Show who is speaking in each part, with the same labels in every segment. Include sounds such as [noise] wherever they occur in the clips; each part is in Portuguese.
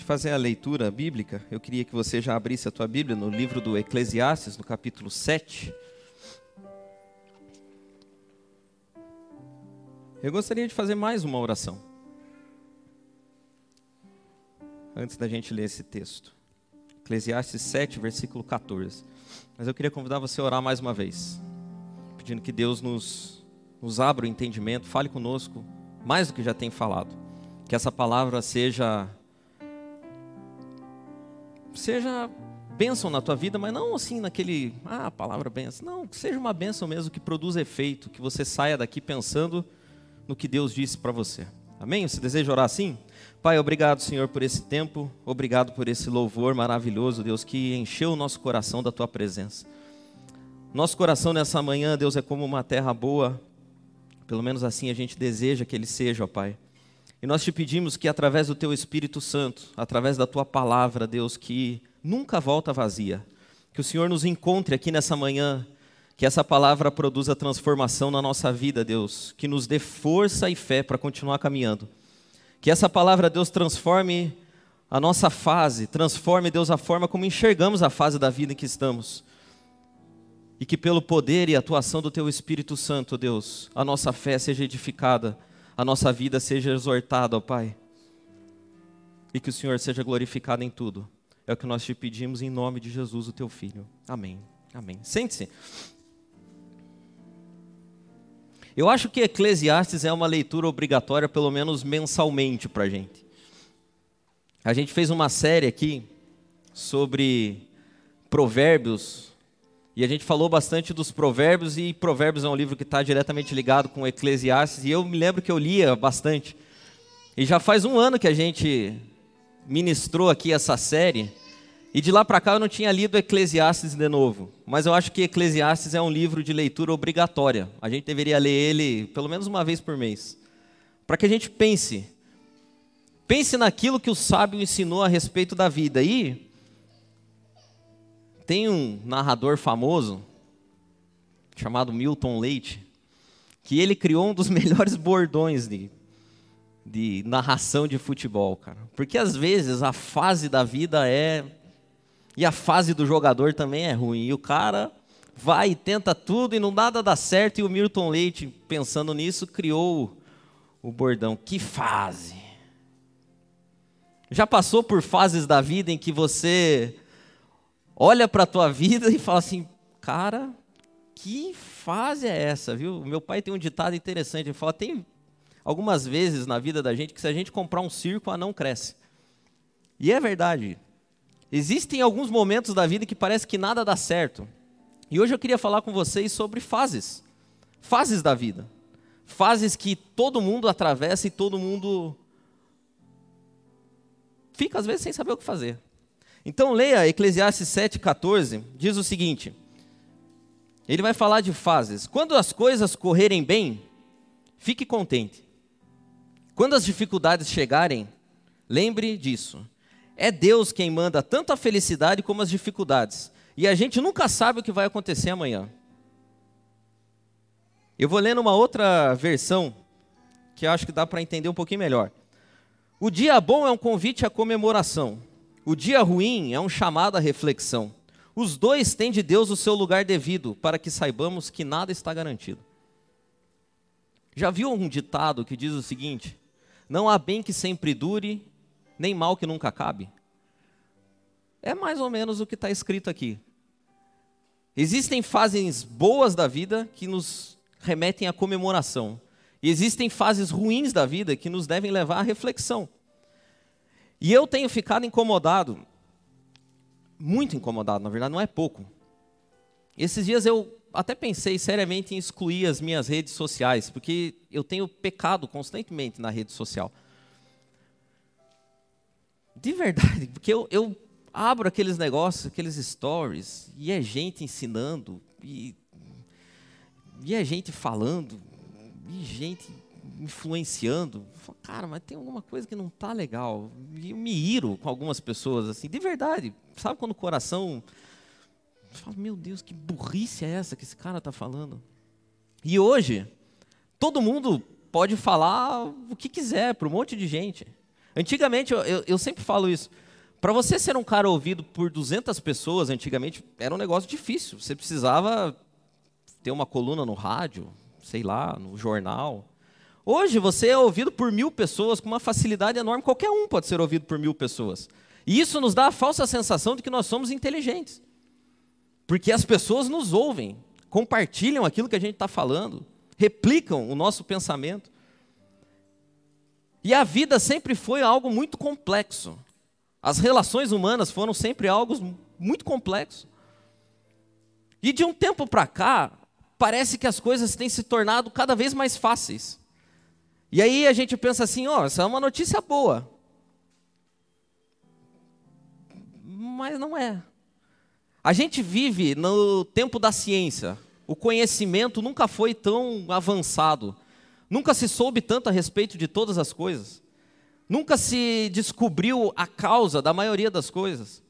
Speaker 1: de fazer a leitura bíblica, eu queria que você já abrisse a tua Bíblia no livro do Eclesiastes, no capítulo 7. Eu gostaria de fazer mais uma oração. Antes da gente ler esse texto. Eclesiastes 7, versículo 14. Mas eu queria convidar você a orar mais uma vez. Pedindo que Deus nos, nos abra o entendimento, fale conosco mais do que já tem falado. Que essa palavra seja seja bênção na tua vida, mas não assim naquele, ah, a palavra bênção. Não, que seja uma bênção mesmo que produza efeito, que você saia daqui pensando no que Deus disse para você. Amém? Você deseja orar assim? Pai, obrigado, Senhor, por esse tempo, obrigado por esse louvor maravilhoso, Deus, que encheu o nosso coração da tua presença. Nosso coração nessa manhã, Deus, é como uma terra boa, pelo menos assim a gente deseja que ele seja, ó Pai. E nós te pedimos que através do teu Espírito Santo, através da tua palavra, Deus, que nunca volta vazia, que o Senhor nos encontre aqui nessa manhã que essa palavra produza transformação na nossa vida, Deus. Que nos dê força e fé para continuar caminhando. Que essa palavra, Deus, transforme a nossa fase, transforme, Deus, a forma como enxergamos a fase da vida em que estamos. E que pelo poder e atuação do Teu Espírito Santo, Deus, a nossa fé seja edificada, a nossa vida seja exortada, ó Pai. E que o Senhor seja glorificado em tudo. É o que nós te pedimos em nome de Jesus, o Teu Filho. Amém. Amém. Sente-se. Eu acho que Eclesiastes é uma leitura obrigatória, pelo menos mensalmente, para a gente. A gente fez uma série aqui sobre provérbios, e a gente falou bastante dos provérbios, e provérbios é um livro que está diretamente ligado com Eclesiastes, e eu me lembro que eu lia bastante. E já faz um ano que a gente ministrou aqui essa série, e de lá para cá eu não tinha lido Eclesiastes de novo, mas eu acho que Eclesiastes é um livro de leitura obrigatória. A gente deveria ler ele pelo menos uma vez por mês, para que a gente pense. Pense naquilo que o sábio ensinou a respeito da vida. E tem um narrador famoso chamado Milton Leite, que ele criou um dos [laughs] melhores bordões de, de narração de futebol, cara. Porque às vezes a fase da vida é e a fase do jogador também é ruim. E o cara vai e tenta tudo e não nada dá certo. E o Milton Leite, pensando nisso, criou o bordão. Que fase! Já passou por fases da vida em que você olha para a tua vida e fala assim, cara, que fase é essa, viu? Meu pai tem um ditado interessante, ele fala, tem algumas vezes na vida da gente que se a gente comprar um circo, a não cresce. E é verdade. Existem alguns momentos da vida que parece que nada dá certo. E hoje eu queria falar com vocês sobre fases. Fases da vida. Fases que todo mundo atravessa e todo mundo fica às vezes sem saber o que fazer. Então leia Eclesiastes 7,14, diz o seguinte: ele vai falar de fases. Quando as coisas correrem bem, fique contente. Quando as dificuldades chegarem, lembre disso. É Deus quem manda tanto a felicidade como as dificuldades. E a gente nunca sabe o que vai acontecer amanhã. Eu vou ler numa outra versão, que acho que dá para entender um pouquinho melhor. O dia bom é um convite à comemoração. O dia ruim é um chamado à reflexão. Os dois têm de Deus o seu lugar devido, para que saibamos que nada está garantido. Já viu um ditado que diz o seguinte: Não há bem que sempre dure, nem mal que nunca acabe. É mais ou menos o que está escrito aqui. Existem fases boas da vida que nos remetem à comemoração. E existem fases ruins da vida que nos devem levar à reflexão. E eu tenho ficado incomodado, muito incomodado, na verdade, não é pouco. Esses dias eu até pensei seriamente em excluir as minhas redes sociais, porque eu tenho pecado constantemente na rede social. De verdade, [laughs] porque eu, eu abro aqueles negócios, aqueles stories, e é gente ensinando, e, e é gente falando, e gente influenciando. Falo, Cara, mas tem alguma coisa que não está legal. E eu me iro com algumas pessoas, assim, de verdade. Sabe quando o coração. Fala, meu Deus, que burrice é essa que esse cara está falando? E hoje, todo mundo pode falar o que quiser para um monte de gente. Antigamente, eu, eu, eu sempre falo isso. Para você ser um cara ouvido por 200 pessoas, antigamente, era um negócio difícil. Você precisava ter uma coluna no rádio, sei lá, no jornal. Hoje, você é ouvido por mil pessoas com uma facilidade enorme. Qualquer um pode ser ouvido por mil pessoas. E isso nos dá a falsa sensação de que nós somos inteligentes. Porque as pessoas nos ouvem, compartilham aquilo que a gente está falando, replicam o nosso pensamento. E a vida sempre foi algo muito complexo. As relações humanas foram sempre algo muito complexo. E de um tempo para cá, parece que as coisas têm se tornado cada vez mais fáceis. E aí a gente pensa assim: ó, oh, essa é uma notícia boa. Mas não é. A gente vive no tempo da ciência. O conhecimento nunca foi tão avançado. Nunca se soube tanto a respeito de todas as coisas. Nunca se descobriu a causa da maioria das coisas,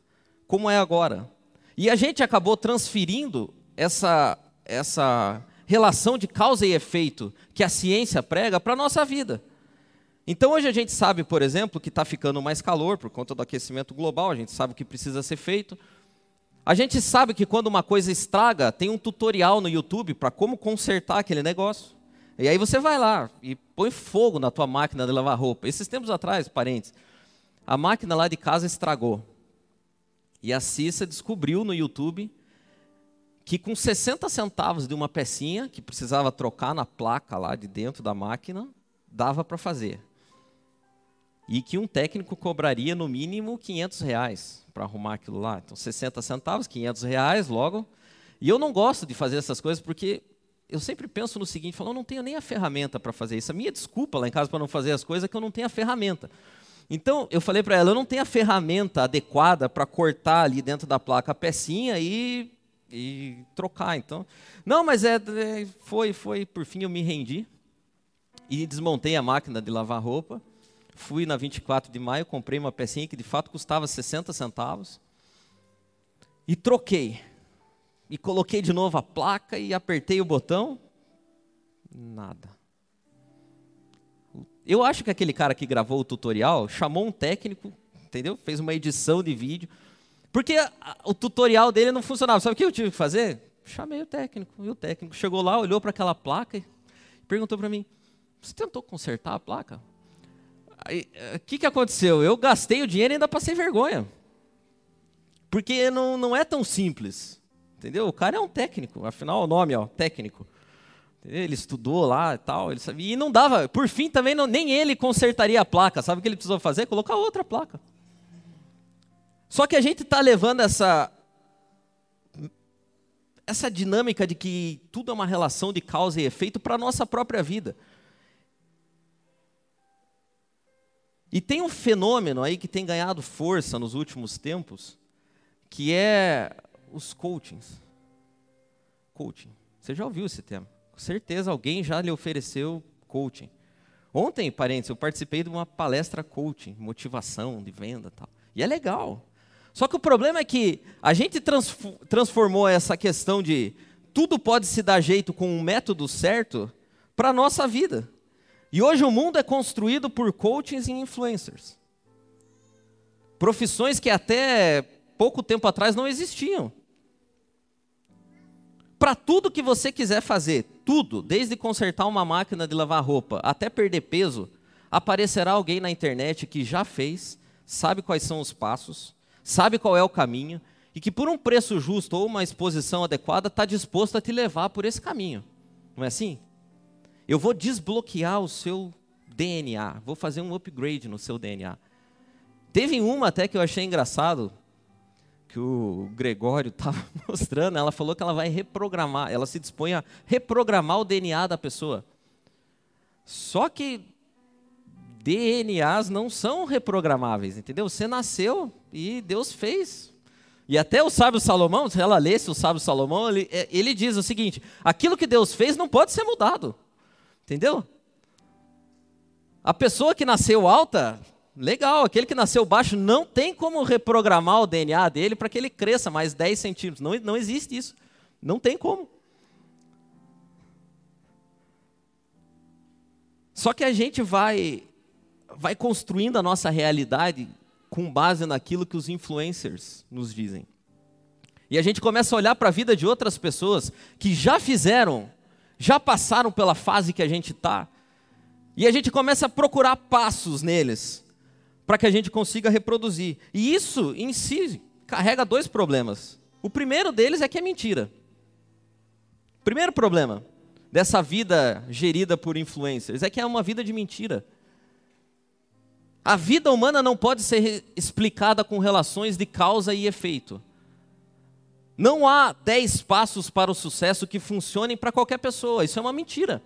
Speaker 1: como é agora. E a gente acabou transferindo essa, essa relação de causa e efeito que a ciência prega para a nossa vida. Então hoje a gente sabe, por exemplo, que está ficando mais calor por conta do aquecimento global, a gente sabe o que precisa ser feito. A gente sabe que quando uma coisa estraga, tem um tutorial no YouTube para como consertar aquele negócio. E aí você vai lá e põe fogo na tua máquina de lavar roupa. Esses tempos atrás, parentes, a máquina lá de casa estragou. E a Cissa descobriu no YouTube que com 60 centavos de uma pecinha, que precisava trocar na placa lá de dentro da máquina, dava para fazer. E que um técnico cobraria no mínimo 500 reais para arrumar aquilo lá. Então, 60 centavos, 500 reais logo. E eu não gosto de fazer essas coisas porque eu sempre penso no seguinte, falo, eu não tenho nem a ferramenta para fazer isso. A minha desculpa lá em casa para não fazer as coisas é que eu não tenho a ferramenta. Então, eu falei para ela, eu não tenho a ferramenta adequada para cortar ali dentro da placa a pecinha e, e trocar. Então, não, mas é, é, foi, foi, por fim eu me rendi e desmontei a máquina de lavar roupa. Fui na 24 de maio, comprei uma pecinha que de fato custava 60 centavos e troquei e coloquei de novo a placa e apertei o botão, nada. Eu acho que aquele cara que gravou o tutorial chamou um técnico, entendeu? Fez uma edição de vídeo, porque o tutorial dele não funcionava. Sabe o que eu tive que fazer? Chamei o técnico. E o técnico chegou lá, olhou para aquela placa e perguntou para mim: Você tentou consertar a placa? O que, que aconteceu? Eu gastei o dinheiro e ainda passei vergonha. Porque não, não é tão simples. Entendeu? O cara é um técnico, afinal o nome, ó, técnico. Ele estudou lá e tal, ele sabia. E não dava, por fim também não, nem ele consertaria a placa. Sabe o que ele precisou fazer? Colocar outra placa. Só que a gente está levando essa essa dinâmica de que tudo é uma relação de causa e efeito para a nossa própria vida. E tem um fenômeno aí que tem ganhado força nos últimos tempos, que é os coachings. Coaching. Você já ouviu esse tema? Com certeza alguém já lhe ofereceu coaching. Ontem, parentes, eu participei de uma palestra coaching, motivação de venda tal. E é legal. Só que o problema é que a gente transformou essa questão de tudo pode se dar jeito com um método certo para a nossa vida. E hoje o mundo é construído por coachings e influencers. Profissões que até pouco tempo atrás não existiam. Para tudo que você quiser fazer, tudo, desde consertar uma máquina de lavar roupa até perder peso, aparecerá alguém na internet que já fez, sabe quais são os passos, sabe qual é o caminho e que por um preço justo ou uma exposição adequada está disposto a te levar por esse caminho. Não é assim? Eu vou desbloquear o seu DNA, vou fazer um upgrade no seu DNA. Teve uma até que eu achei engraçado, que o Gregório [laughs] estava mostrando, ela falou que ela vai reprogramar, ela se dispõe a reprogramar o DNA da pessoa. Só que DNAs não são reprogramáveis, entendeu? Você nasceu e Deus fez. E até o sábio Salomão, se ela lesse o sábio Salomão, ele, é, ele diz o seguinte: aquilo que Deus fez não pode ser mudado. Entendeu? A pessoa que nasceu alta, Legal, aquele que nasceu baixo não tem como reprogramar o DNA dele para que ele cresça mais 10 centímetros. Não, não existe isso. Não tem como. Só que a gente vai vai construindo a nossa realidade com base naquilo que os influencers nos dizem. E a gente começa a olhar para a vida de outras pessoas que já fizeram, já passaram pela fase que a gente está, e a gente começa a procurar passos neles, para que a gente consiga reproduzir. E isso em si carrega dois problemas. O primeiro deles é que é mentira. Primeiro problema dessa vida gerida por influencers é que é uma vida de mentira. A vida humana não pode ser explicada com relações de causa e efeito. Não há dez passos para o sucesso que funcionem para qualquer pessoa. Isso é uma mentira.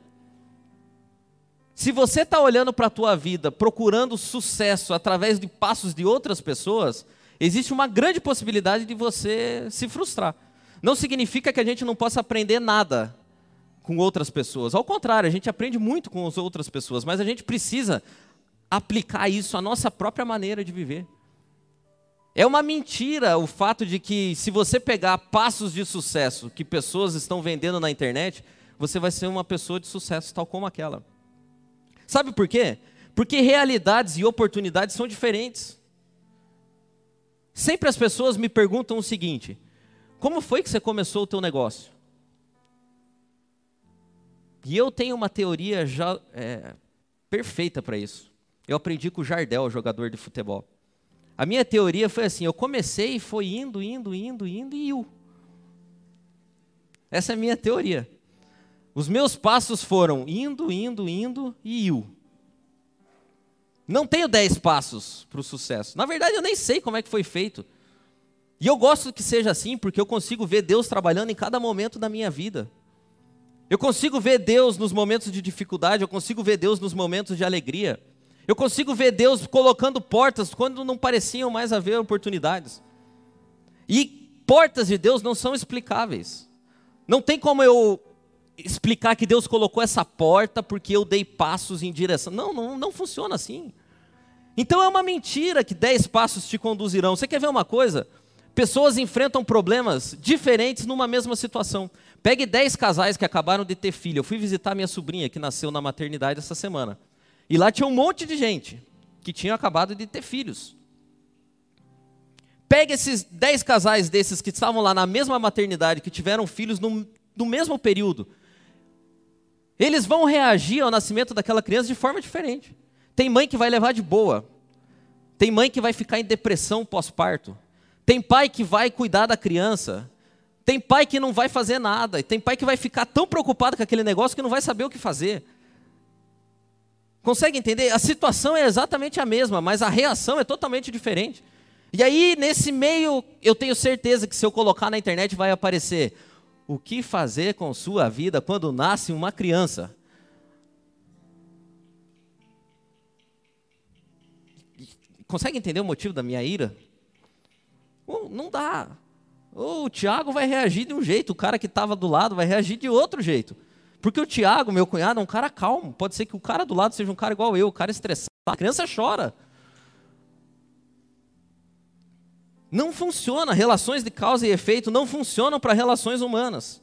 Speaker 1: Se você está olhando para a tua vida procurando sucesso através de passos de outras pessoas, existe uma grande possibilidade de você se frustrar. Não significa que a gente não possa aprender nada com outras pessoas. Ao contrário, a gente aprende muito com as outras pessoas, mas a gente precisa aplicar isso à nossa própria maneira de viver. É uma mentira o fato de que, se você pegar passos de sucesso que pessoas estão vendendo na internet, você vai ser uma pessoa de sucesso tal como aquela. Sabe por quê? Porque realidades e oportunidades são diferentes. Sempre as pessoas me perguntam o seguinte: como foi que você começou o teu negócio? E eu tenho uma teoria já é, perfeita para isso. Eu aprendi com o Jardel, jogador de futebol. A minha teoria foi assim: eu comecei e foi indo, indo, indo, indo e iu. Essa é a minha teoria. Os meus passos foram indo, indo, indo e iu. Não tenho dez passos para o sucesso. Na verdade, eu nem sei como é que foi feito. E eu gosto que seja assim, porque eu consigo ver Deus trabalhando em cada momento da minha vida. Eu consigo ver Deus nos momentos de dificuldade, eu consigo ver Deus nos momentos de alegria. Eu consigo ver Deus colocando portas quando não pareciam mais haver oportunidades. E portas de Deus não são explicáveis. Não tem como eu explicar que Deus colocou essa porta porque eu dei passos em direção. Não, não, não funciona assim. Então é uma mentira que dez passos te conduzirão. Você quer ver uma coisa? Pessoas enfrentam problemas diferentes numa mesma situação. Pegue dez casais que acabaram de ter filho. Eu fui visitar minha sobrinha que nasceu na maternidade essa semana. E lá tinha um monte de gente que tinha acabado de ter filhos. Pegue esses dez casais desses que estavam lá na mesma maternidade, que tiveram filhos no, no mesmo período. Eles vão reagir ao nascimento daquela criança de forma diferente. Tem mãe que vai levar de boa. Tem mãe que vai ficar em depressão pós-parto. Tem pai que vai cuidar da criança. Tem pai que não vai fazer nada. E tem pai que vai ficar tão preocupado com aquele negócio que não vai saber o que fazer. Consegue entender? A situação é exatamente a mesma, mas a reação é totalmente diferente. E aí, nesse meio, eu tenho certeza que se eu colocar na internet vai aparecer o que fazer com sua vida quando nasce uma criança. Consegue entender o motivo da minha ira? Não dá. o Tiago vai reagir de um jeito, o cara que estava do lado vai reagir de outro jeito. Porque o Tiago, meu cunhado, é um cara calmo. Pode ser que o cara do lado seja um cara igual eu, um cara estressado. A criança chora. Não funciona. Relações de causa e efeito não funcionam para relações humanas.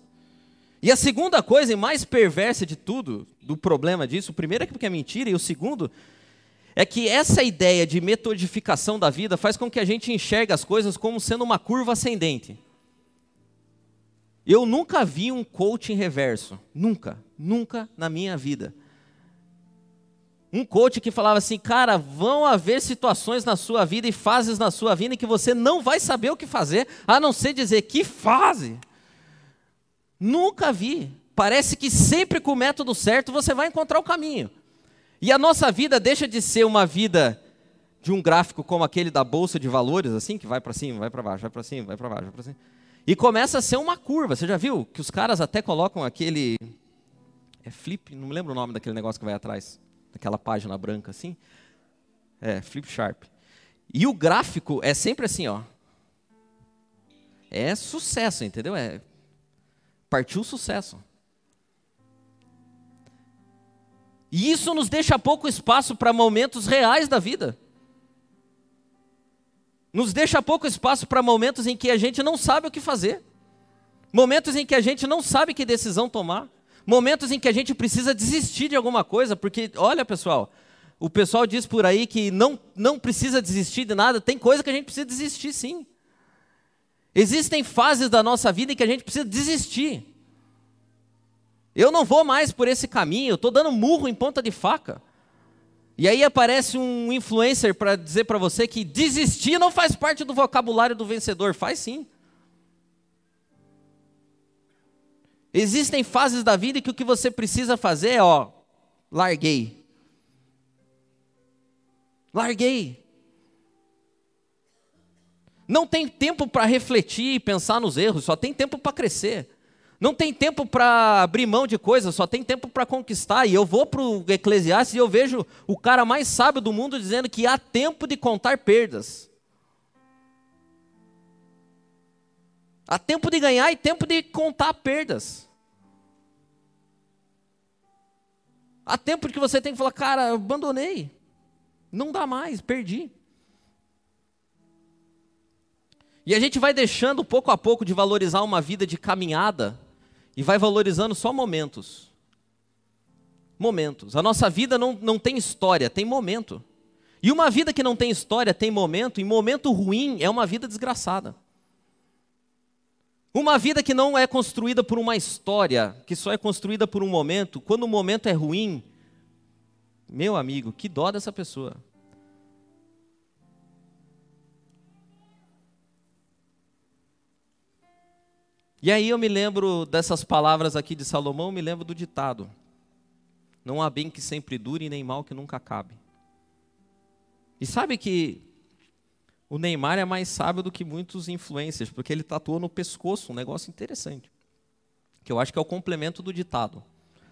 Speaker 1: E a segunda coisa, e mais perversa de tudo, do problema disso, o primeiro é porque é mentira, e o segundo é que essa ideia de metodificação da vida faz com que a gente enxergue as coisas como sendo uma curva ascendente. Eu nunca vi um coach em reverso. Nunca, nunca na minha vida. Um coach que falava assim, cara, vão haver situações na sua vida e fases na sua vida em que você não vai saber o que fazer, a não ser dizer que fase. Nunca vi. Parece que sempre com o método certo você vai encontrar o caminho. E a nossa vida deixa de ser uma vida de um gráfico como aquele da bolsa de valores, assim, que vai para cima, vai para baixo, vai para cima, vai para baixo, vai para cima. E começa a ser uma curva. Você já viu que os caras até colocam aquele é flip, não me lembro o nome daquele negócio que vai atrás aquela página branca assim. É, flip sharp. E o gráfico é sempre assim, ó. É sucesso, entendeu? É partiu sucesso. E isso nos deixa pouco espaço para momentos reais da vida. Nos deixa pouco espaço para momentos em que a gente não sabe o que fazer. Momentos em que a gente não sabe que decisão tomar. Momentos em que a gente precisa desistir de alguma coisa, porque, olha pessoal, o pessoal diz por aí que não, não precisa desistir de nada, tem coisa que a gente precisa desistir sim. Existem fases da nossa vida em que a gente precisa desistir. Eu não vou mais por esse caminho, eu estou dando murro em ponta de faca. E aí aparece um influencer para dizer para você que desistir não faz parte do vocabulário do vencedor. Faz sim. Existem fases da vida que o que você precisa fazer é, ó, larguei. Larguei. Não tem tempo para refletir e pensar nos erros, só tem tempo para crescer. Não tem tempo para abrir mão de coisas, só tem tempo para conquistar. E eu vou para o Eclesiastes e eu vejo o cara mais sábio do mundo dizendo que há tempo de contar perdas. Há tempo de ganhar e tempo de contar perdas. Há tempo que você tem que falar, cara, abandonei. Não dá mais, perdi. E a gente vai deixando pouco a pouco de valorizar uma vida de caminhada e vai valorizando só momentos. Momentos. A nossa vida não, não tem história, tem momento. E uma vida que não tem história, tem momento, e momento ruim é uma vida desgraçada. Uma vida que não é construída por uma história, que só é construída por um momento, quando o momento é ruim, meu amigo, que dó dessa pessoa. E aí eu me lembro dessas palavras aqui de Salomão, me lembro do ditado: Não há bem que sempre dure, nem mal que nunca acabe. E sabe que o Neymar é mais sábio do que muitos influencers, porque ele tatuou no pescoço um negócio interessante, que eu acho que é o complemento do ditado.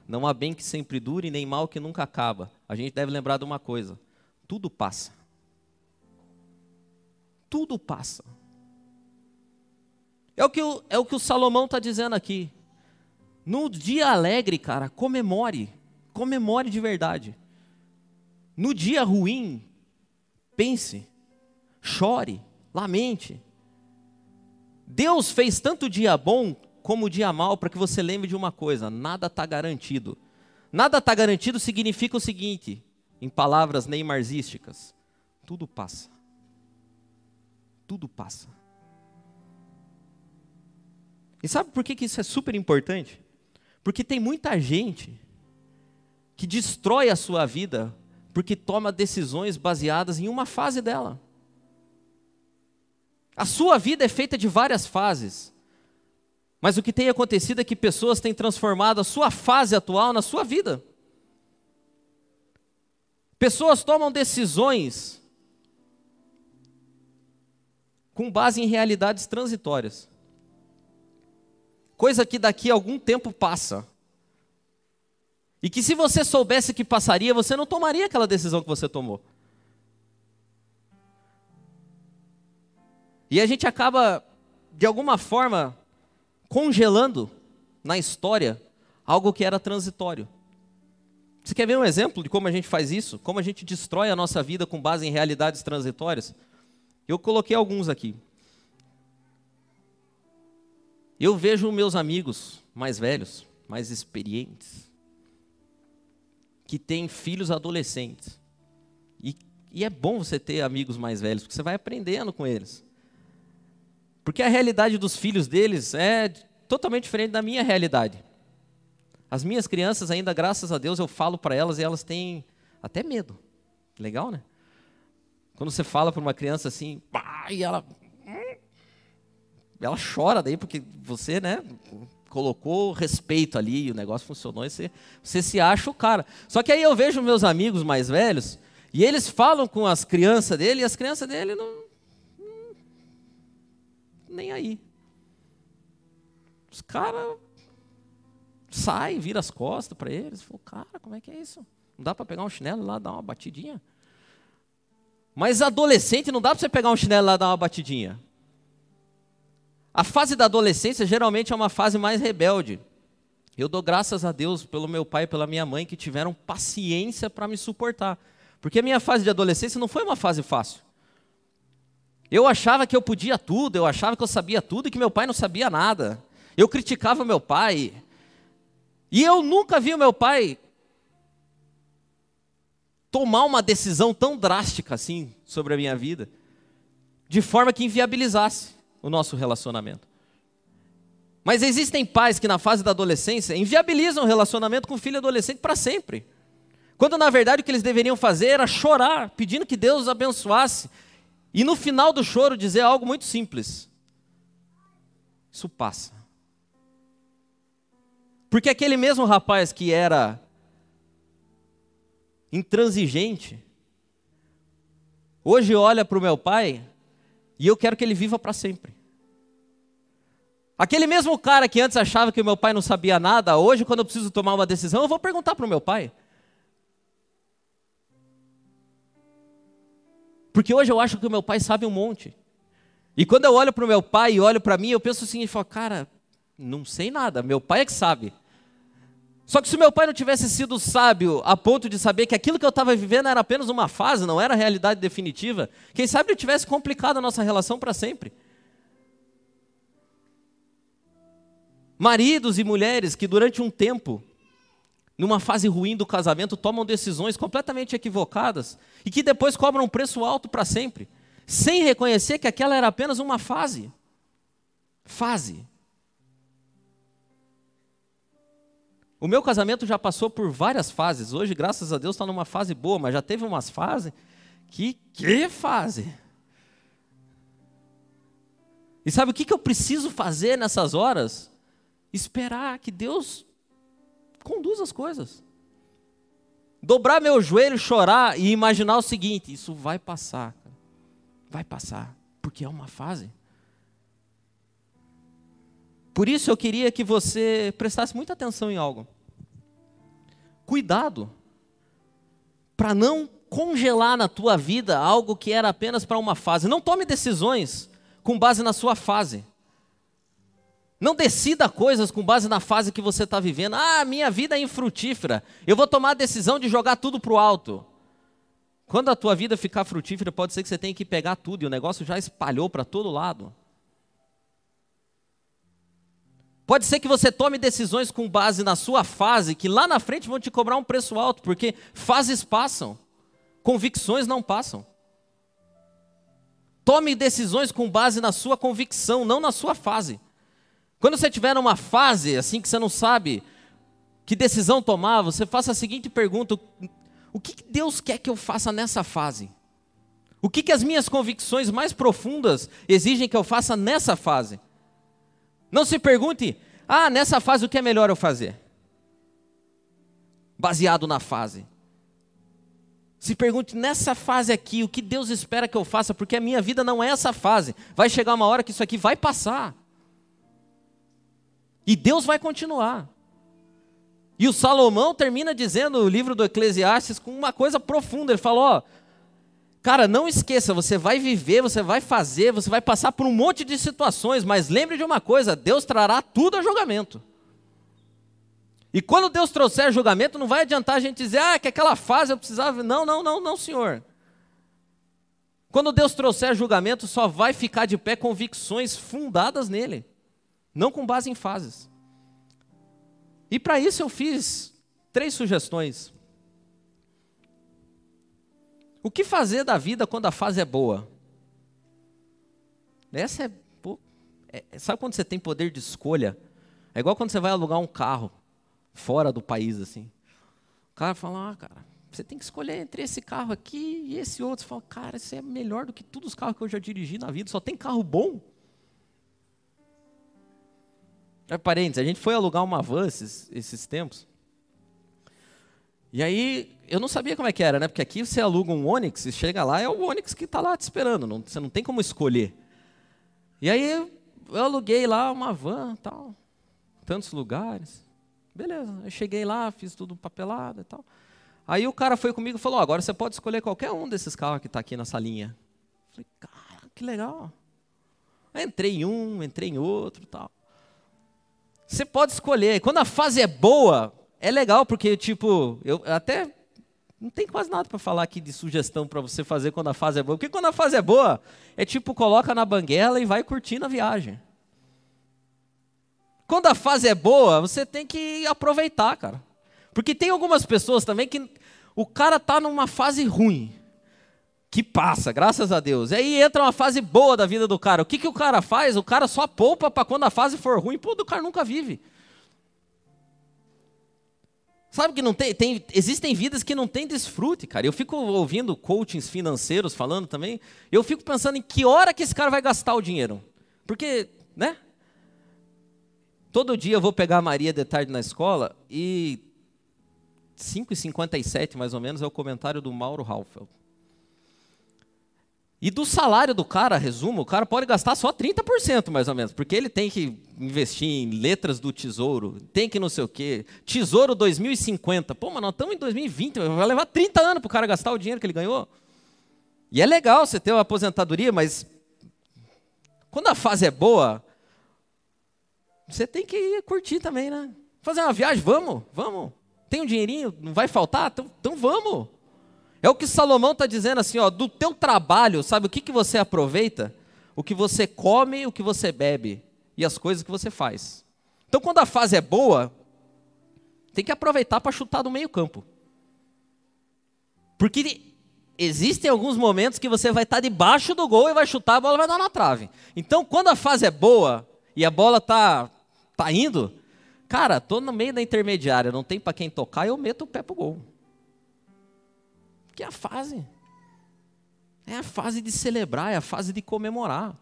Speaker 1: Não há bem que sempre dure, nem mal que nunca acaba. A gente deve lembrar de uma coisa: tudo passa. Tudo passa. É o que o, é o, que o Salomão está dizendo aqui. No dia alegre, cara, comemore. Comemore de verdade. No dia ruim, pense, chore, lamente. Deus fez tanto dia bom como dia mal para que você lembre de uma coisa: nada está garantido. Nada está garantido significa o seguinte, em palavras neymarzísticas: tudo passa. Tudo passa. E sabe por que, que isso é super importante? Porque tem muita gente que destrói a sua vida porque toma decisões baseadas em uma fase dela. A sua vida é feita de várias fases. Mas o que tem acontecido é que pessoas têm transformado a sua fase atual na sua vida. Pessoas tomam decisões com base em realidades transitórias coisa que daqui a algum tempo passa. E que se você soubesse que passaria, você não tomaria aquela decisão que você tomou. E a gente acaba, de alguma forma, congelando na história algo que era transitório. Você quer ver um exemplo de como a gente faz isso? Como a gente destrói a nossa vida com base em realidades transitórias? Eu coloquei alguns aqui. Eu vejo meus amigos mais velhos, mais experientes, que têm filhos adolescentes. E, e é bom você ter amigos mais velhos, porque você vai aprendendo com eles. Porque a realidade dos filhos deles é totalmente diferente da minha realidade. As minhas crianças ainda, graças a Deus, eu falo para elas e elas têm até medo. Legal, né? Quando você fala para uma criança assim, pá, e ela ela chora daí porque você, né, colocou respeito ali, e o negócio funcionou e você, você se acha o cara. Só que aí eu vejo meus amigos mais velhos e eles falam com as crianças dele e as crianças dele não. nem aí. Os caras saem, viram as costas para eles. Falam, cara, como é que é isso? Não dá para pegar um chinelo lá, dar uma batidinha? Mas adolescente não dá para você pegar um chinelo lá dar uma batidinha. A fase da adolescência geralmente é uma fase mais rebelde. Eu dou graças a Deus pelo meu pai e pela minha mãe que tiveram paciência para me suportar. Porque a minha fase de adolescência não foi uma fase fácil. Eu achava que eu podia tudo, eu achava que eu sabia tudo e que meu pai não sabia nada. Eu criticava meu pai. E eu nunca vi o meu pai tomar uma decisão tão drástica assim sobre a minha vida, de forma que inviabilizasse o nosso relacionamento. Mas existem pais que na fase da adolescência inviabilizam o relacionamento com o filho adolescente para sempre. Quando na verdade o que eles deveriam fazer era chorar, pedindo que Deus os abençoasse. E no final do choro dizer algo muito simples: Isso passa. Porque aquele mesmo rapaz que era intransigente, hoje olha para o meu pai e eu quero que ele viva para sempre. Aquele mesmo cara que antes achava que o meu pai não sabia nada, hoje, quando eu preciso tomar uma decisão, eu vou perguntar para o meu pai. Porque hoje eu acho que o meu pai sabe um monte. E quando eu olho para o meu pai e olho para mim, eu penso assim, e falo, cara, não sei nada, meu pai é que sabe. Só que se meu pai não tivesse sido sábio a ponto de saber que aquilo que eu estava vivendo era apenas uma fase, não era a realidade definitiva, quem sabe ele tivesse complicado a nossa relação para sempre. Maridos e mulheres que durante um tempo, numa fase ruim do casamento, tomam decisões completamente equivocadas e que depois cobram um preço alto para sempre, sem reconhecer que aquela era apenas uma fase. Fase. O meu casamento já passou por várias fases. Hoje, graças a Deus, está numa fase boa, mas já teve umas fases que. Que fase? E sabe o que, que eu preciso fazer nessas horas? Esperar que Deus conduza as coisas. Dobrar meu joelho, chorar e imaginar o seguinte: isso vai passar. Vai passar, porque é uma fase. Por isso eu queria que você prestasse muita atenção em algo. Cuidado para não congelar na tua vida algo que era apenas para uma fase. Não tome decisões com base na sua fase. Não decida coisas com base na fase que você está vivendo. Ah, minha vida é infrutífera. Eu vou tomar a decisão de jogar tudo para o alto. Quando a tua vida ficar frutífera, pode ser que você tenha que pegar tudo e o negócio já espalhou para todo lado. Pode ser que você tome decisões com base na sua fase, que lá na frente vão te cobrar um preço alto, porque fases passam, convicções não passam. Tome decisões com base na sua convicção, não na sua fase. Quando você estiver numa fase assim que você não sabe que decisão tomar, você faça a seguinte pergunta: o que Deus quer que eu faça nessa fase? O que, que as minhas convicções mais profundas exigem que eu faça nessa fase? Não se pergunte, ah, nessa fase o que é melhor eu fazer? Baseado na fase. Se pergunte nessa fase aqui, o que Deus espera que eu faça, porque a minha vida não é essa fase. Vai chegar uma hora que isso aqui vai passar. E Deus vai continuar. E o Salomão termina dizendo o livro do Eclesiastes com uma coisa profunda. Ele falou: ó, Cara, não esqueça, você vai viver, você vai fazer, você vai passar por um monte de situações, mas lembre de uma coisa: Deus trará tudo a julgamento. E quando Deus trouxer julgamento, não vai adiantar a gente dizer, ah, que aquela fase eu precisava. Não, não, não, não, senhor. Quando Deus trouxer julgamento, só vai ficar de pé convicções fundadas nele, não com base em fases. E para isso eu fiz três sugestões. O que fazer da vida quando a fase é boa? Essa é, pô, é, Sabe quando você tem poder de escolha? É igual quando você vai alugar um carro fora do país, assim. O cara fala, ah, cara, você tem que escolher entre esse carro aqui e esse outro. Você fala, cara, esse é melhor do que todos os carros que eu já dirigi na vida, só tem carro bom. É parênteses, a gente foi alugar uma van esses, esses tempos. E aí, eu não sabia como é que era, né? Porque aqui você aluga um Onix e chega lá, é o Onix que está lá te esperando, não, você não tem como escolher. E aí, eu aluguei lá uma van tal, tantos lugares. Beleza, eu cheguei lá, fiz tudo papelado e tal. Aí o cara foi comigo e falou: agora você pode escolher qualquer um desses carros que está aqui nessa linha. falei, cara, que legal. Entrei em um, entrei em outro tal. Você pode escolher. Quando a fase é boa, é legal porque, tipo, eu até não tem quase nada para falar aqui de sugestão para você fazer quando a fase é boa. Porque quando a fase é boa, é tipo, coloca na banguela e vai curtindo a viagem. Quando a fase é boa, você tem que aproveitar, cara. Porque tem algumas pessoas também que o cara tá numa fase ruim, que passa, graças a Deus. E aí entra uma fase boa da vida do cara. O que, que o cara faz? O cara só poupa para quando a fase for ruim. Pô, o cara nunca vive. Sabe que não tem, tem, existem vidas que não têm desfrute, cara. Eu fico ouvindo coachings financeiros falando também. Eu fico pensando em que hora que esse cara vai gastar o dinheiro. Porque, né? Todo dia eu vou pegar a Maria de tarde na escola e 5,57 mais ou menos é o comentário do Mauro Halfeld. E do salário do cara, resumo, o cara pode gastar só 30% mais ou menos, porque ele tem que investir em letras do tesouro, tem que não sei o quê. Tesouro 2050. Pô, mas nós estamos em 2020, vai levar 30 anos para o cara gastar o dinheiro que ele ganhou. E é legal você ter uma aposentadoria, mas quando a fase é boa, você tem que ir curtir também, né? Fazer uma viagem, vamos, vamos. Tem um dinheirinho, não vai faltar? Então, então vamos. É o que Salomão está dizendo assim, ó, do teu trabalho, sabe o que, que você aproveita? O que você come, o que você bebe e as coisas que você faz. Então, quando a fase é boa, tem que aproveitar para chutar do meio campo. Porque existem alguns momentos que você vai estar tá debaixo do gol e vai chutar, a bola vai dar na trave. Então, quando a fase é boa e a bola está tá indo, cara, tô no meio da intermediária, não tem para quem tocar, eu meto o pé pro gol. Que é a fase. É a fase de celebrar, é a fase de comemorar.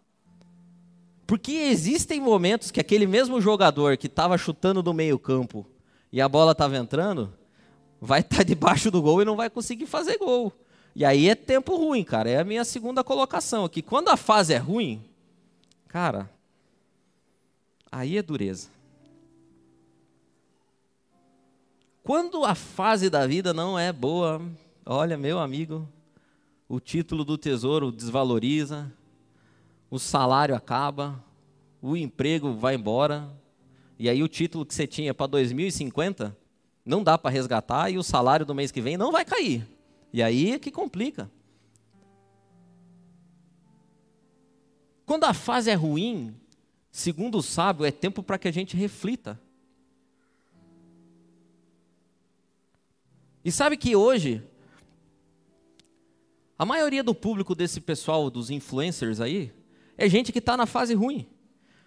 Speaker 1: Porque existem momentos que aquele mesmo jogador que estava chutando do meio-campo e a bola estava entrando, vai estar tá [laughs] debaixo do gol e não vai conseguir fazer gol. E aí é tempo ruim, cara. É a minha segunda colocação aqui. Quando a fase é ruim, cara, aí é dureza. Quando a fase da vida não é boa, Olha, meu amigo, o título do tesouro desvaloriza, o salário acaba, o emprego vai embora, e aí o título que você tinha para 2050 não dá para resgatar e o salário do mês que vem não vai cair. E aí é que complica. Quando a fase é ruim, segundo o sábio, é tempo para que a gente reflita. E sabe que hoje a maioria do público desse pessoal, dos influencers aí, é gente que está na fase ruim.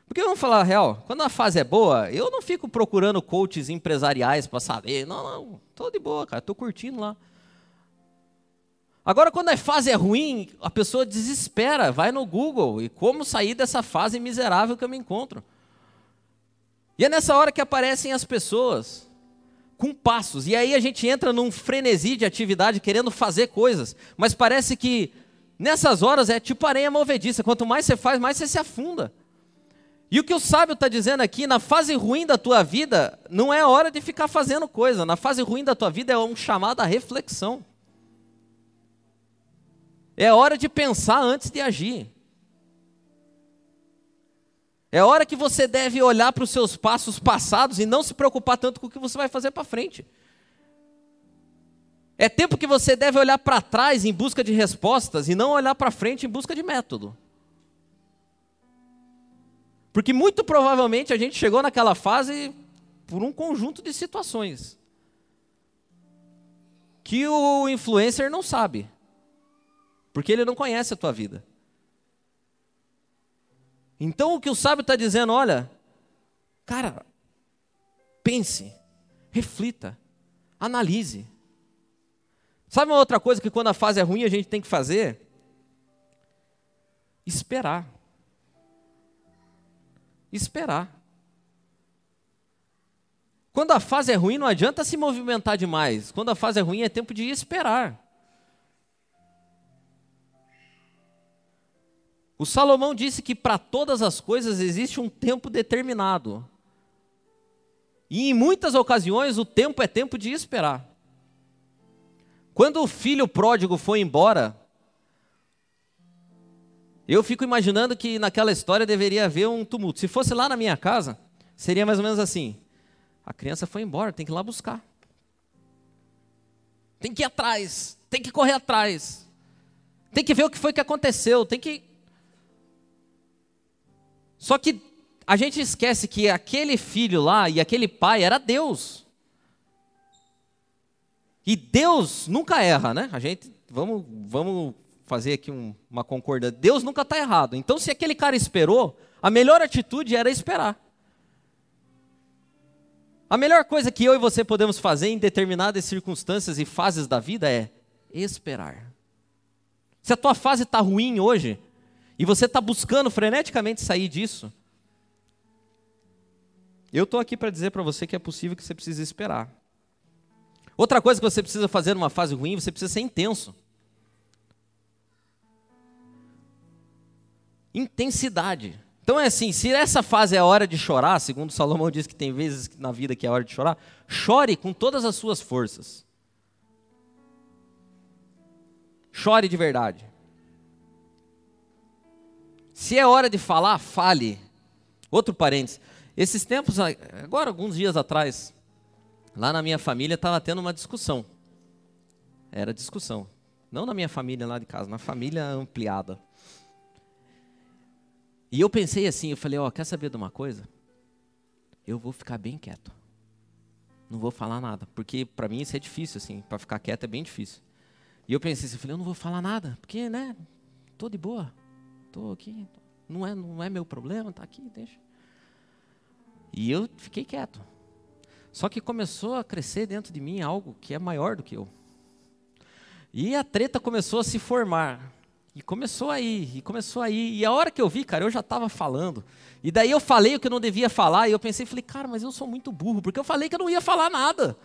Speaker 1: Porque vamos falar a real, quando a fase é boa, eu não fico procurando coaches empresariais para saber. Não, não, tô de boa, cara, tô curtindo lá. Agora, quando a fase é ruim, a pessoa desespera, vai no Google e como sair dessa fase miserável que eu me encontro. E é nessa hora que aparecem as pessoas com passos. E aí a gente entra num frenesi de atividade querendo fazer coisas. Mas parece que nessas horas é tipo areia movediça. Quanto mais você faz, mais você se afunda. E o que o sábio está dizendo aqui, na fase ruim da tua vida, não é hora de ficar fazendo coisa. Na fase ruim da tua vida é um chamado à reflexão. É hora de pensar antes de agir. É hora que você deve olhar para os seus passos passados e não se preocupar tanto com o que você vai fazer para frente. É tempo que você deve olhar para trás em busca de respostas e não olhar para frente em busca de método. Porque muito provavelmente a gente chegou naquela fase por um conjunto de situações que o influencer não sabe, porque ele não conhece a tua vida. Então o que o sábio está dizendo, olha, cara, pense, reflita, analise. Sabe uma outra coisa que quando a fase é ruim a gente tem que fazer? Esperar. Esperar. Quando a fase é ruim, não adianta se movimentar demais. Quando a fase é ruim, é tempo de esperar. O Salomão disse que para todas as coisas existe um tempo determinado. E em muitas ocasiões o tempo é tempo de esperar. Quando o filho pródigo foi embora, eu fico imaginando que naquela história deveria haver um tumulto. Se fosse lá na minha casa, seria mais ou menos assim: a criança foi embora, tem que ir lá buscar. Tem que ir atrás, tem que correr atrás. Tem que ver o que foi que aconteceu, tem que só que a gente esquece que aquele filho lá e aquele pai era Deus. E Deus nunca erra, né? A gente, vamos, vamos fazer aqui um, uma concordância. Deus nunca está errado. Então, se aquele cara esperou, a melhor atitude era esperar. A melhor coisa que eu e você podemos fazer em determinadas circunstâncias e fases da vida é esperar. Se a tua fase está ruim hoje e você está buscando freneticamente sair disso, eu estou aqui para dizer para você que é possível que você precise esperar. Outra coisa que você precisa fazer numa fase ruim, você precisa ser intenso. Intensidade. Então é assim, se essa fase é a hora de chorar, segundo Salomão diz que tem vezes na vida que é a hora de chorar, chore com todas as suas forças. Chore de verdade. Se é hora de falar, fale. Outro parênteses. Esses tempos, agora alguns dias atrás, lá na minha família estava tendo uma discussão. Era discussão. Não na minha família lá de casa, na família ampliada. E eu pensei assim, eu falei, ó, oh, quer saber de uma coisa? Eu vou ficar bem quieto. Não vou falar nada, porque para mim isso é difícil assim, para ficar quieto é bem difícil. E eu pensei assim, eu falei, eu não vou falar nada, porque, né, tô de boa. Tô aqui, não é, não é meu problema, tá aqui, deixa. E eu fiquei quieto. Só que começou a crescer dentro de mim algo que é maior do que eu. E a treta começou a se formar. E começou aí, e começou aí. E a hora que eu vi, cara, eu já estava falando. E daí eu falei o que eu não devia falar. E eu pensei, falei, cara, mas eu sou muito burro, porque eu falei que eu não ia falar nada.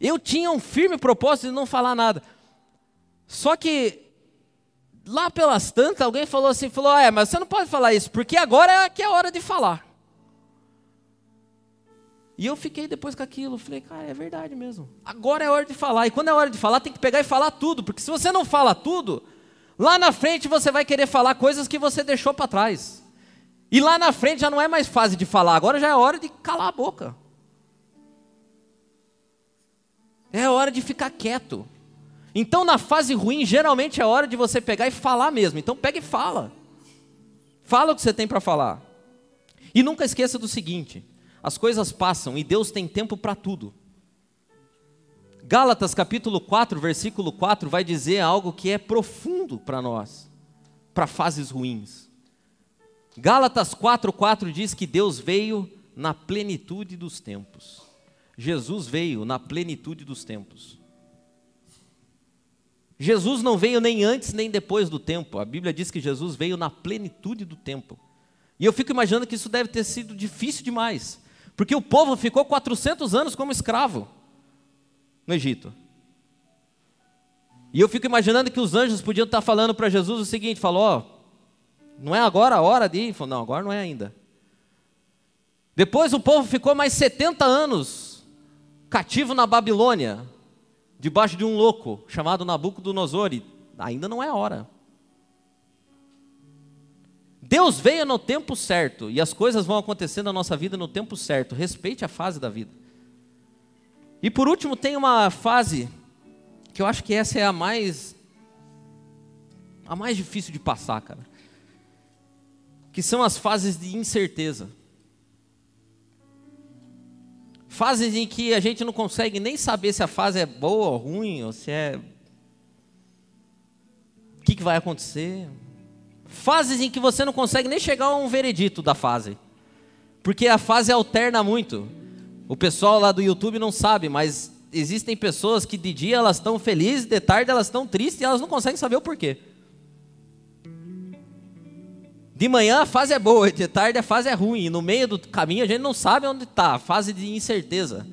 Speaker 1: Eu tinha um firme propósito de não falar nada. Só que lá pelas tantas, alguém falou assim, falou, é, mas você não pode falar isso, porque agora é que é a hora de falar. E eu fiquei depois com aquilo, falei, cara, é verdade mesmo. Agora é hora de falar. E quando é hora de falar, tem que pegar e falar tudo, porque se você não fala tudo, lá na frente você vai querer falar coisas que você deixou para trás. E lá na frente já não é mais fase de falar, agora já é hora de calar a boca. É hora de ficar quieto. Então, na fase ruim, geralmente é hora de você pegar e falar mesmo. Então, pega e fala. Fala o que você tem para falar. E nunca esqueça do seguinte: as coisas passam e Deus tem tempo para tudo. Gálatas capítulo 4, versículo 4 vai dizer algo que é profundo para nós, para fases ruins. Gálatas 4 diz que Deus veio na plenitude dos tempos. Jesus veio na plenitude dos tempos. Jesus não veio nem antes nem depois do tempo. A Bíblia diz que Jesus veio na plenitude do tempo. E eu fico imaginando que isso deve ter sido difícil demais. Porque o povo ficou 400 anos como escravo no Egito. E eu fico imaginando que os anjos podiam estar falando para Jesus o seguinte: falou, não é agora a hora de ir? Falou, não, agora não é ainda. Depois o povo ficou mais 70 anos cativo na Babilônia, debaixo de um louco chamado Nabucodonosor. Ainda não é a hora. Deus veio no tempo certo e as coisas vão acontecer na nossa vida no tempo certo. Respeite a fase da vida. E por último, tem uma fase que eu acho que essa é a mais a mais difícil de passar, cara. Que são as fases de incerteza. Fases em que a gente não consegue nem saber se a fase é boa ou ruim, ou se é. O que, que vai acontecer? Fases em que você não consegue nem chegar a um veredito da fase. Porque a fase alterna muito. O pessoal lá do YouTube não sabe, mas existem pessoas que de dia elas estão felizes, de tarde elas estão tristes e elas não conseguem saber o porquê. De manhã a fase é boa, de tarde a fase é ruim, e no meio do caminho a gente não sabe onde está, fase de incerteza.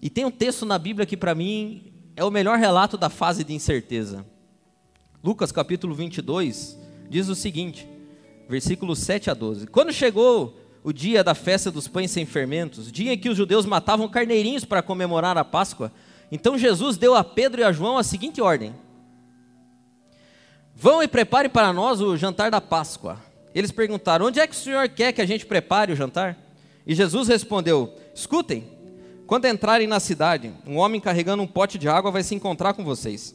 Speaker 1: E tem um texto na Bíblia que para mim é o melhor relato da fase de incerteza. Lucas capítulo 22 diz o seguinte, versículos 7 a 12: Quando chegou o dia da festa dos pães sem fermentos, dia em que os judeus matavam carneirinhos para comemorar a Páscoa, então Jesus deu a Pedro e a João a seguinte ordem: Vão e preparem para nós o jantar da Páscoa. Eles perguntaram: Onde é que o Senhor quer que a gente prepare o jantar? E Jesus respondeu: Escutem, quando entrarem na cidade, um homem carregando um pote de água vai se encontrar com vocês.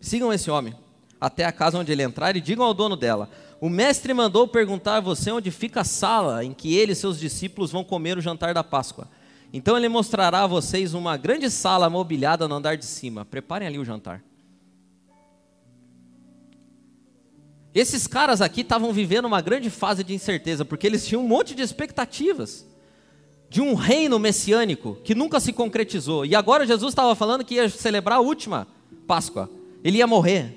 Speaker 1: Sigam esse homem até a casa onde ele entrar e digam ao dono dela: O mestre mandou perguntar a você onde fica a sala em que ele e seus discípulos vão comer o jantar da Páscoa. Então ele mostrará a vocês uma grande sala mobiliada no andar de cima. Preparem ali o jantar. Esses caras aqui estavam vivendo uma grande fase de incerteza, porque eles tinham um monte de expectativas de um reino messiânico que nunca se concretizou. E agora Jesus estava falando que ia celebrar a última Páscoa. Ele ia morrer.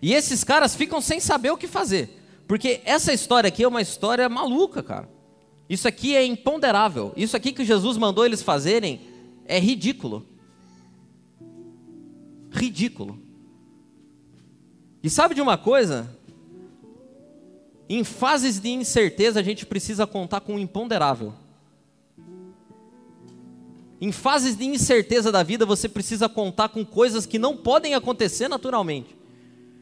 Speaker 1: E esses caras ficam sem saber o que fazer. Porque essa história aqui é uma história maluca, cara. Isso aqui é imponderável. Isso aqui que Jesus mandou eles fazerem é ridículo. Ridículo. E sabe de uma coisa? Em fases de incerteza, a gente precisa contar com o imponderável. Em fases de incerteza da vida, você precisa contar com coisas que não podem acontecer naturalmente.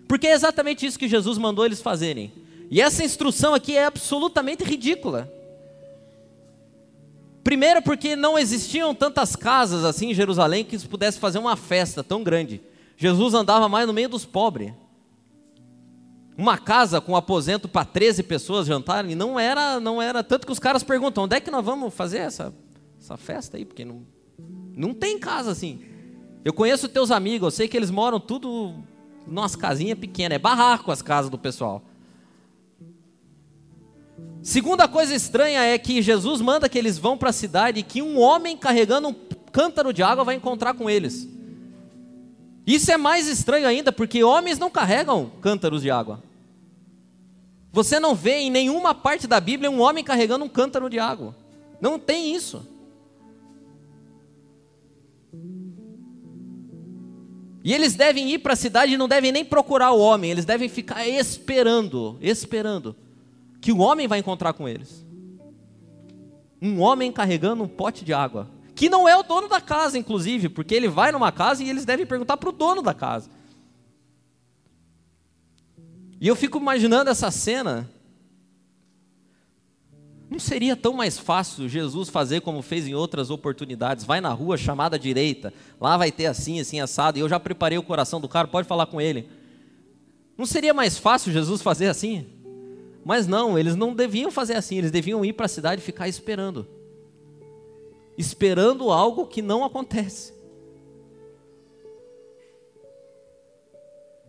Speaker 1: Porque é exatamente isso que Jesus mandou eles fazerem. E essa instrução aqui é absolutamente ridícula. Primeiro, porque não existiam tantas casas assim em Jerusalém que pudesse fazer uma festa tão grande. Jesus andava mais no meio dos pobres. Uma casa com aposento para 13 pessoas jantarem, não era, não era tanto que os caras perguntam: "Onde é que nós vamos fazer essa essa festa aí?" Porque não não tem casa assim. Eu conheço teus amigos, eu sei que eles moram tudo nossa casinha pequena, é barraco as casas do pessoal. Segunda coisa estranha é que Jesus manda que eles vão para a cidade e que um homem carregando um cântaro de água vai encontrar com eles. Isso é mais estranho ainda, porque homens não carregam cântaros de água. Você não vê em nenhuma parte da Bíblia um homem carregando um cântaro de água. Não tem isso. E eles devem ir para a cidade e não devem nem procurar o homem, eles devem ficar esperando, esperando, que o homem vai encontrar com eles. Um homem carregando um pote de água que não é o dono da casa, inclusive, porque ele vai numa casa e eles devem perguntar para o dono da casa. E eu fico imaginando essa cena. Não seria tão mais fácil Jesus fazer como fez em outras oportunidades? Vai na rua chamada direita, lá vai ter assim, assim, assado, e eu já preparei o coração do cara, pode falar com ele. Não seria mais fácil Jesus fazer assim? Mas não, eles não deviam fazer assim, eles deviam ir para a cidade e ficar esperando esperando algo que não acontece.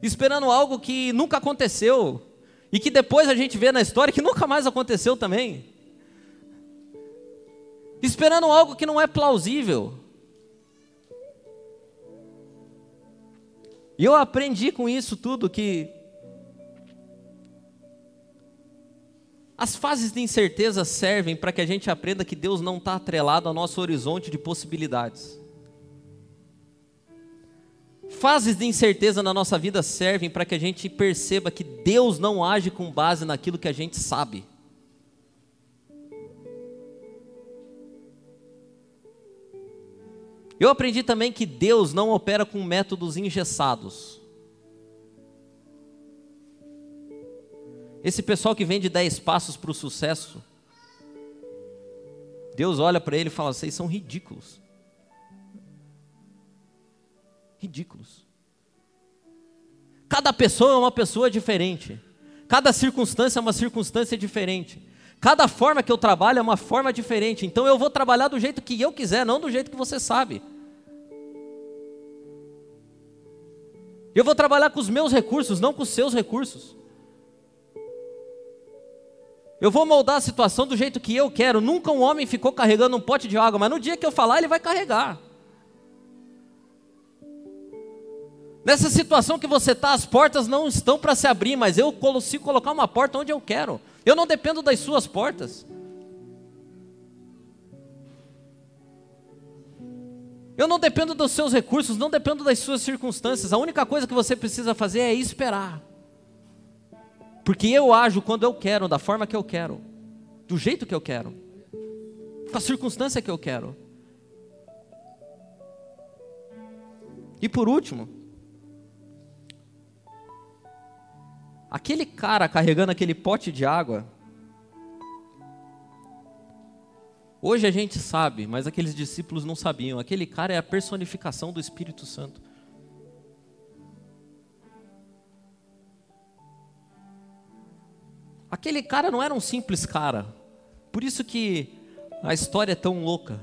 Speaker 1: Esperando algo que nunca aconteceu e que depois a gente vê na história que nunca mais aconteceu também. Esperando algo que não é plausível. E eu aprendi com isso tudo que As fases de incerteza servem para que a gente aprenda que Deus não está atrelado ao nosso horizonte de possibilidades. Fases de incerteza na nossa vida servem para que a gente perceba que Deus não age com base naquilo que a gente sabe. Eu aprendi também que Deus não opera com métodos engessados. Esse pessoal que vende 10 passos para o sucesso, Deus olha para ele e fala: vocês são ridículos. Ridículos. Cada pessoa é uma pessoa diferente. Cada circunstância é uma circunstância diferente. Cada forma que eu trabalho é uma forma diferente. Então eu vou trabalhar do jeito que eu quiser, não do jeito que você sabe. Eu vou trabalhar com os meus recursos, não com os seus recursos. Eu vou moldar a situação do jeito que eu quero. Nunca um homem ficou carregando um pote de água, mas no dia que eu falar, ele vai carregar. Nessa situação que você está, as portas não estão para se abrir, mas eu consigo colocar uma porta onde eu quero. Eu não dependo das suas portas. Eu não dependo dos seus recursos, não dependo das suas circunstâncias. A única coisa que você precisa fazer é esperar. Porque eu ajo quando eu quero, da forma que eu quero, do jeito que eu quero, com a circunstância que eu quero. E por último, aquele cara carregando aquele pote de água, hoje a gente sabe, mas aqueles discípulos não sabiam, aquele cara é a personificação do Espírito Santo. Aquele cara não era um simples cara. Por isso que a história é tão louca.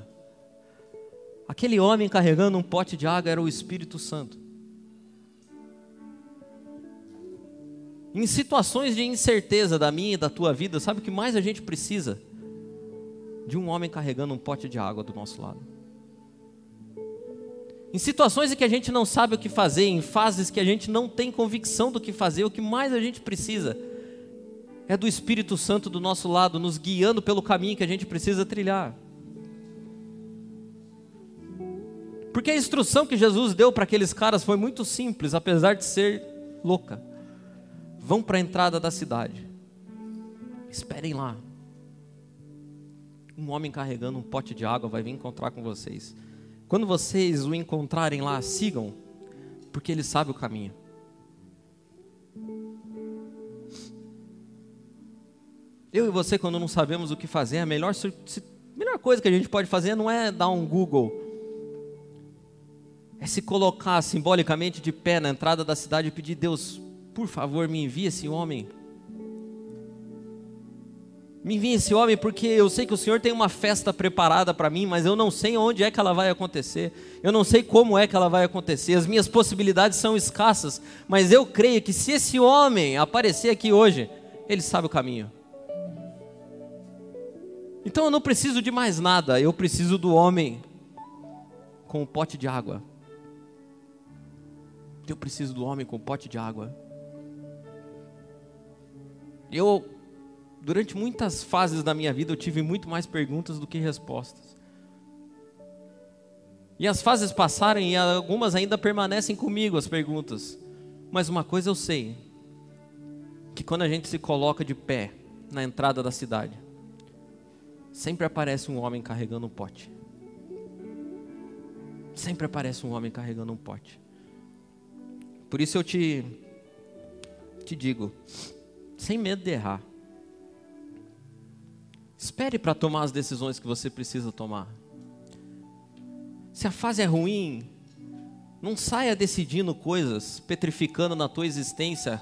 Speaker 1: Aquele homem carregando um pote de água era o Espírito Santo. Em situações de incerteza da minha e da tua vida, sabe o que mais a gente precisa? De um homem carregando um pote de água do nosso lado. Em situações em que a gente não sabe o que fazer, em fases que a gente não tem convicção do que fazer, o que mais a gente precisa é do Espírito Santo do nosso lado, nos guiando pelo caminho que a gente precisa trilhar. Porque a instrução que Jesus deu para aqueles caras foi muito simples, apesar de ser louca vão para a entrada da cidade. Esperem lá. Um homem carregando um pote de água vai vir encontrar com vocês. Quando vocês o encontrarem lá, sigam, porque ele sabe o caminho. Eu e você, quando não sabemos o que fazer, a melhor, melhor coisa que a gente pode fazer não é dar um Google, é se colocar simbolicamente de pé na entrada da cidade e pedir: Deus, por favor, me envie esse homem. Me envie esse homem porque eu sei que o Senhor tem uma festa preparada para mim, mas eu não sei onde é que ela vai acontecer. Eu não sei como é que ela vai acontecer. As minhas possibilidades são escassas, mas eu creio que se esse homem aparecer aqui hoje, ele sabe o caminho. Então eu não preciso de mais nada, eu preciso do homem com o um pote de água. Eu preciso do homem com o um pote de água. Eu, durante muitas fases da minha vida, eu tive muito mais perguntas do que respostas. E as fases passaram e algumas ainda permanecem comigo, as perguntas. Mas uma coisa eu sei: que quando a gente se coloca de pé na entrada da cidade, sempre aparece um homem carregando um pote. Sempre aparece um homem carregando um pote. Por isso eu te, te digo: sem medo de errar. Espere para tomar as decisões que você precisa tomar. Se a fase é ruim, não saia decidindo coisas, petrificando na tua existência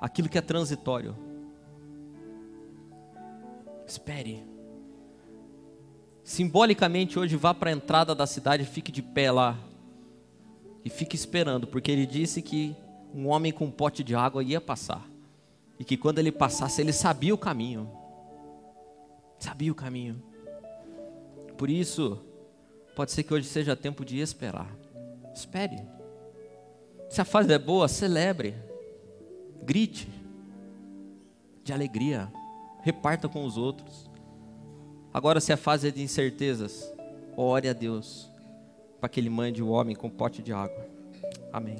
Speaker 1: aquilo que é transitório. Espere. Simbolicamente, hoje vá para a entrada da cidade, fique de pé lá. E fique esperando, porque ele disse que um homem com um pote de água ia passar. E que quando ele passasse, ele sabia o caminho. Sabia o caminho. Por isso, pode ser que hoje seja tempo de esperar. Espere. Se a fase é boa, celebre. Grite. De alegria. Reparta com os outros. Agora, se a fase é de incertezas, ore a Deus para que Ele mande o homem com um pote de água. Amém.